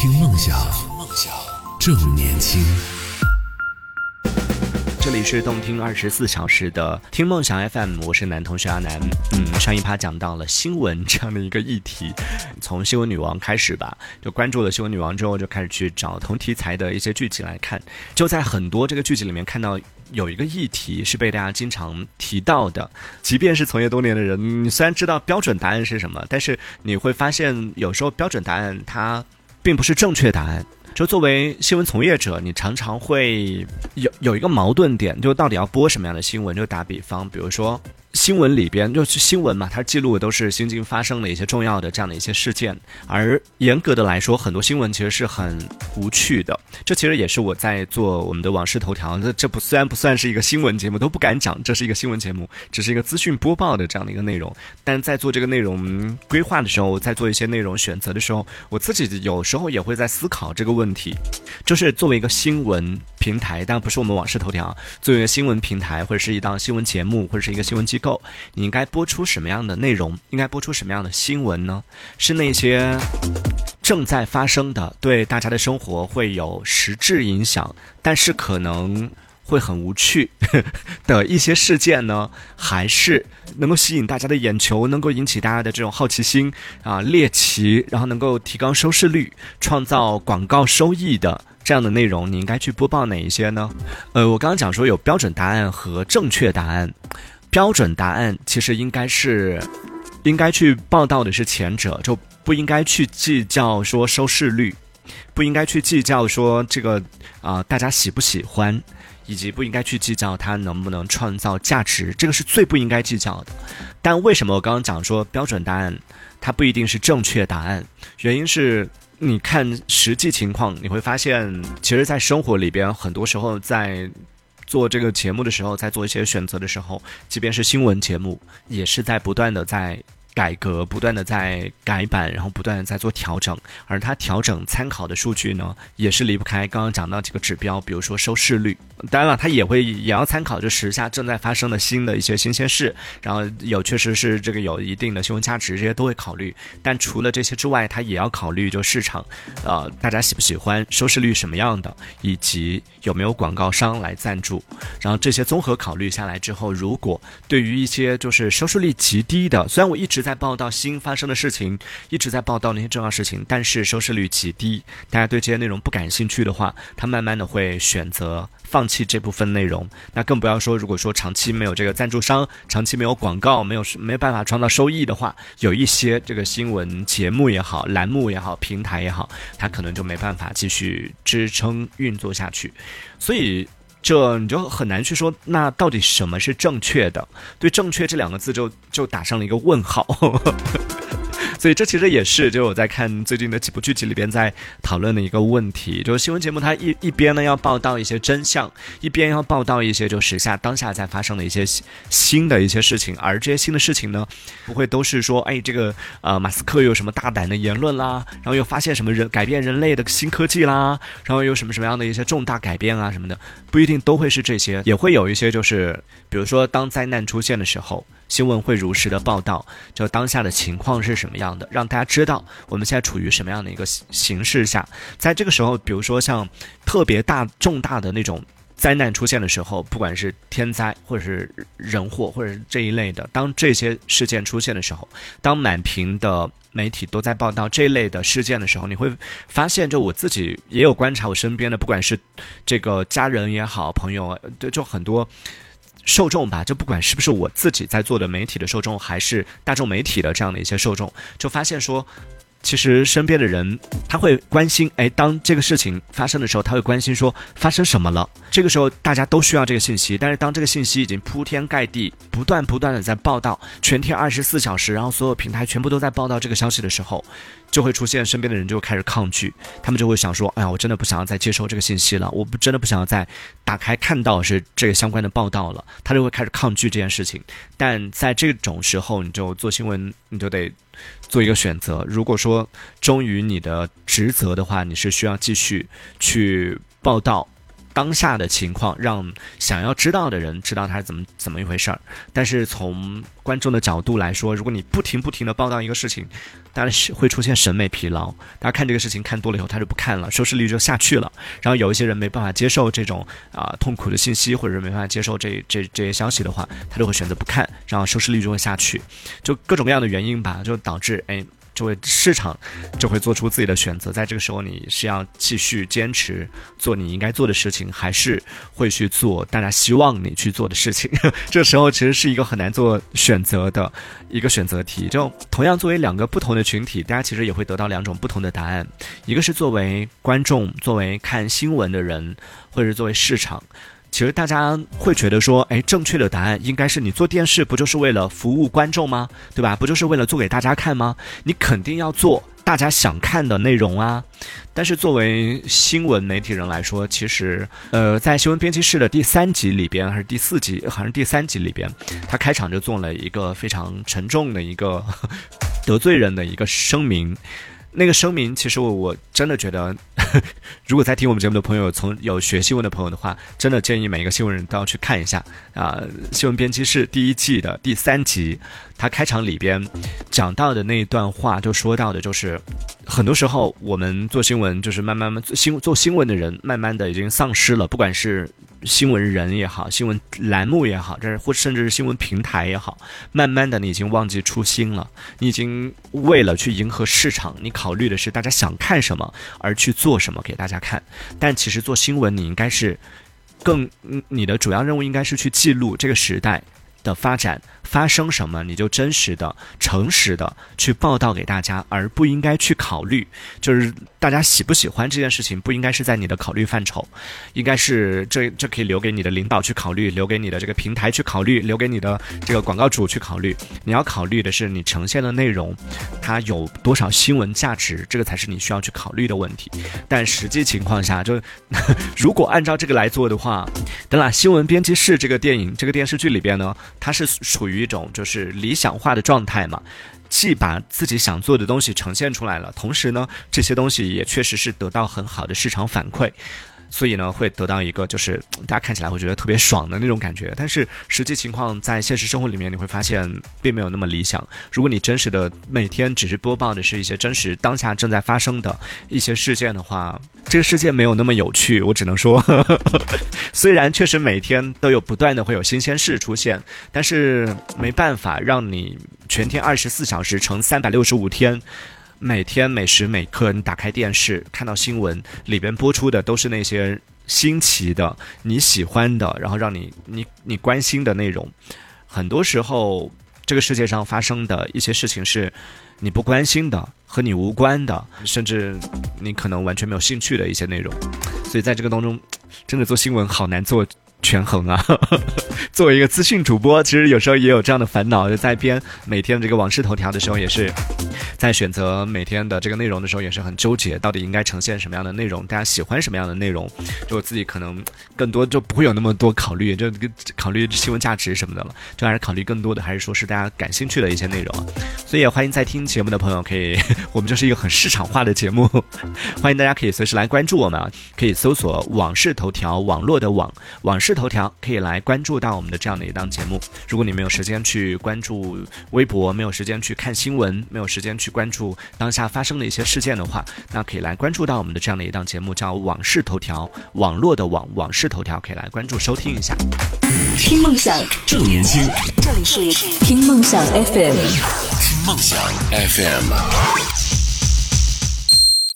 听梦想，梦想正年轻。这里是动听二十四小时的听梦想 FM，我是男同学阿南。嗯，上一趴讲到了新闻这样的一个议题，从新闻女王开始吧，就关注了新闻女王之后，就开始去找同题材的一些剧集来看。就在很多这个剧集里面看到有一个议题是被大家经常提到的，即便是从业多年的人，虽然知道标准答案是什么，但是你会发现有时候标准答案它并不是正确答案。就作为新闻从业者，你常常会有有一个矛盾点，就到底要播什么样的新闻？就打比方，比如说。新闻里边就是新闻嘛，它记录的都是新近发生的一些重要的这样的一些事件。而严格的来说，很多新闻其实是很无趣的。这其实也是我在做我们的往事头条。这这不虽然不算是一个新闻节目，都不敢讲这是一个新闻节目，只是一个资讯播报的这样的一个内容。但在做这个内容规划的时候，在做一些内容选择的时候，我自己有时候也会在思考这个问题，就是作为一个新闻平台，当然不是我们往事头条，作为一个新闻平台或者是一档新闻节目或者是一个新闻机构。你应该播出什么样的内容？应该播出什么样的新闻呢？是那些正在发生的，对大家的生活会有实质影响，但是可能会很无趣 的一些事件呢？还是能够吸引大家的眼球，能够引起大家的这种好奇心啊、猎奇，然后能够提高收视率、创造广告收益的这样的内容？你应该去播报哪一些呢？呃，我刚刚讲说有标准答案和正确答案。标准答案其实应该是，应该去报道的是前者，就不应该去计较说收视率，不应该去计较说这个啊大家喜不喜欢，以及不应该去计较它能不能创造价值，这个是最不应该计较的。但为什么我刚刚讲说标准答案它不一定是正确答案？原因是你看实际情况，你会发现，其实，在生活里边，很多时候在。做这个节目的时候，在做一些选择的时候，即便是新闻节目，也是在不断的在。改革不断的在改版，然后不断的在做调整，而它调整参考的数据呢，也是离不开刚刚讲到几个指标，比如说收视率。当然了，它也会也要参考就时下正在发生的新的一些新鲜事，然后有确实是这个有一定的新闻价值，这些都会考虑。但除了这些之外，它也要考虑就市场，呃，大家喜不喜欢，收视率什么样的，以及有没有广告商来赞助。然后这些综合考虑下来之后，如果对于一些就是收视率极低的，虽然我一直。在报道新发生的事情，一直在报道那些重要事情，但是收视率极低，大家对这些内容不感兴趣的话，他慢慢的会选择放弃这部分内容。那更不要说，如果说长期没有这个赞助商，长期没有广告，没有没办法创造收益的话，有一些这个新闻节目也好，栏目也好，平台也好，它可能就没办法继续支撑运作下去。所以。这你就很难去说，那到底什么是正确的？对“正确”这两个字，就就打上了一个问号。所以这其实也是，就我在看最近的几部剧集里边在讨论的一个问题，就是新闻节目它一一边呢要报道一些真相，一边要报道一些就时下当下在发生的一些新的一些事情，而这些新的事情呢，不会都是说，哎，这个呃马斯克有什么大胆的言论啦，然后又发现什么人改变人类的新科技啦，然后有什么什么样的一些重大改变啊什么的，不一定都会是这些，也会有一些就是，比如说当灾难出现的时候。新闻会如实的报道，就当下的情况是什么样的，让大家知道我们现在处于什么样的一个形势下。在这个时候，比如说像特别大重大的那种灾难出现的时候，不管是天灾或者是人祸或者是这一类的，当这些事件出现的时候，当满屏的媒体都在报道这类的事件的时候，你会发现，就我自己也有观察，我身边的不管是这个家人也好，朋友，对，就很多。受众吧，就不管是不是我自己在做的媒体的受众，还是大众媒体的这样的一些受众，就发现说，其实身边的人他会关心，哎，当这个事情发生的时候，他会关心说发生什么了。这个时候大家都需要这个信息，但是当这个信息已经铺天盖地、不断不断的在报道，全天二十四小时，然后所有平台全部都在报道这个消息的时候。就会出现身边的人就开始抗拒，他们就会想说：“哎呀，我真的不想要再接收这个信息了，我不真的不想要再打开看到是这个相关的报道了。”他就会开始抗拒这件事情。但在这种时候，你就做新闻，你就得做一个选择。如果说忠于你的职责的话，你是需要继续去报道当下的情况，让想要知道的人知道他是怎么怎么一回事儿。但是从观众的角度来说，如果你不停不停的报道一个事情，当然是会出现审美疲劳。大家看这个事情看多了以后，他就不看了，收视率就下去了。然后有一些人没办法接受这种啊痛苦的信息，或者是没办法接受这这这些消息的话，他就会选择不看，然后收视率就会下去。就各种各样的原因吧，就导致哎。就会市场就会做出自己的选择，在这个时候，你是要继续坚持做你应该做的事情，还是会去做大家希望你去做的事情？这时候其实是一个很难做选择的一个选择题。就同样作为两个不同的群体，大家其实也会得到两种不同的答案。一个是作为观众，作为看新闻的人，或者是作为市场。其实大家会觉得说，哎，正确的答案应该是你做电视不就是为了服务观众吗？对吧？不就是为了做给大家看吗？你肯定要做大家想看的内容啊。但是作为新闻媒体人来说，其实，呃，在新闻编辑室的第三集里边，还是第四集，好像第三集里边，他开场就做了一个非常沉重的一个 得罪人的一个声明。那个声明，其实我我真的觉得，如果在听我们节目的朋友，从有学新闻的朋友的话，真的建议每一个新闻人都要去看一下啊。新闻编辑室第一季的第三集，他开场里边讲到的那一段话，就说到的就是，很多时候我们做新闻，就是慢慢慢新做新闻的人，慢慢的已经丧失了，不管是。新闻人也好，新闻栏目也好，这是或甚至是新闻平台也好，慢慢的你已经忘记初心了，你已经为了去迎合市场，你考虑的是大家想看什么而去做什么给大家看。但其实做新闻，你应该是更你的主要任务应该是去记录这个时代的发展。发生什么，你就真实的、诚实的去报道给大家，而不应该去考虑，就是大家喜不喜欢这件事情，不应该是在你的考虑范畴，应该是这这可以留给你的领导去考虑，留给你的这个平台去考虑，留给你的这个广告主去考虑。你要考虑的是你呈现的内容，它有多少新闻价值，这个才是你需要去考虑的问题。但实际情况下，就如果按照这个来做的话，等啦，新闻编辑室这个电影、这个电视剧里边呢，它是处于。一种就是理想化的状态嘛，既把自己想做的东西呈现出来了，同时呢，这些东西也确实是得到很好的市场反馈。所以呢，会得到一个就是大家看起来会觉得特别爽的那种感觉，但是实际情况在现实生活里面，你会发现并没有那么理想。如果你真实的每天只是播报的是一些真实当下正在发生的一些事件的话，这个世界没有那么有趣。我只能说，虽然确实每天都有不断的会有新鲜事出现，但是没办法让你全天二十四小时乘三百六十五天。每天每时每刻，你打开电视看到新闻里边播出的都是那些新奇的、你喜欢的，然后让你你你关心的内容。很多时候，这个世界上发生的一些事情是你不关心的、和你无关的，甚至你可能完全没有兴趣的一些内容。所以在这个当中，真的做新闻好难做。权衡啊，作为一个资讯主播，其实有时候也有这样的烦恼。就在编每天这个往事头条的时候，也是在选择每天的这个内容的时候，也是很纠结，到底应该呈现什么样的内容，大家喜欢什么样的内容。就我自己可能更多就不会有那么多考虑，就考虑新闻价值什么的了，就还是考虑更多的还是说是大家感兴趣的一些内容。所以也欢迎在听节目的朋友可以，我们就是一个很市场化的节目，欢迎大家可以随时来关注我们啊，可以搜索往事头条，网络的网往事。头条可以来关注到我们的这样的一档节目。如果你没有时间去关注微博，没有时间去看新闻，没有时间去关注当下发生的一些事件的话，那可以来关注到我们的这样的一档节目，叫《往事头条》，网络的网，往事头条，可以来关注收听一下。听梦想，正年轻。这里是听梦想 FM。听梦想 FM。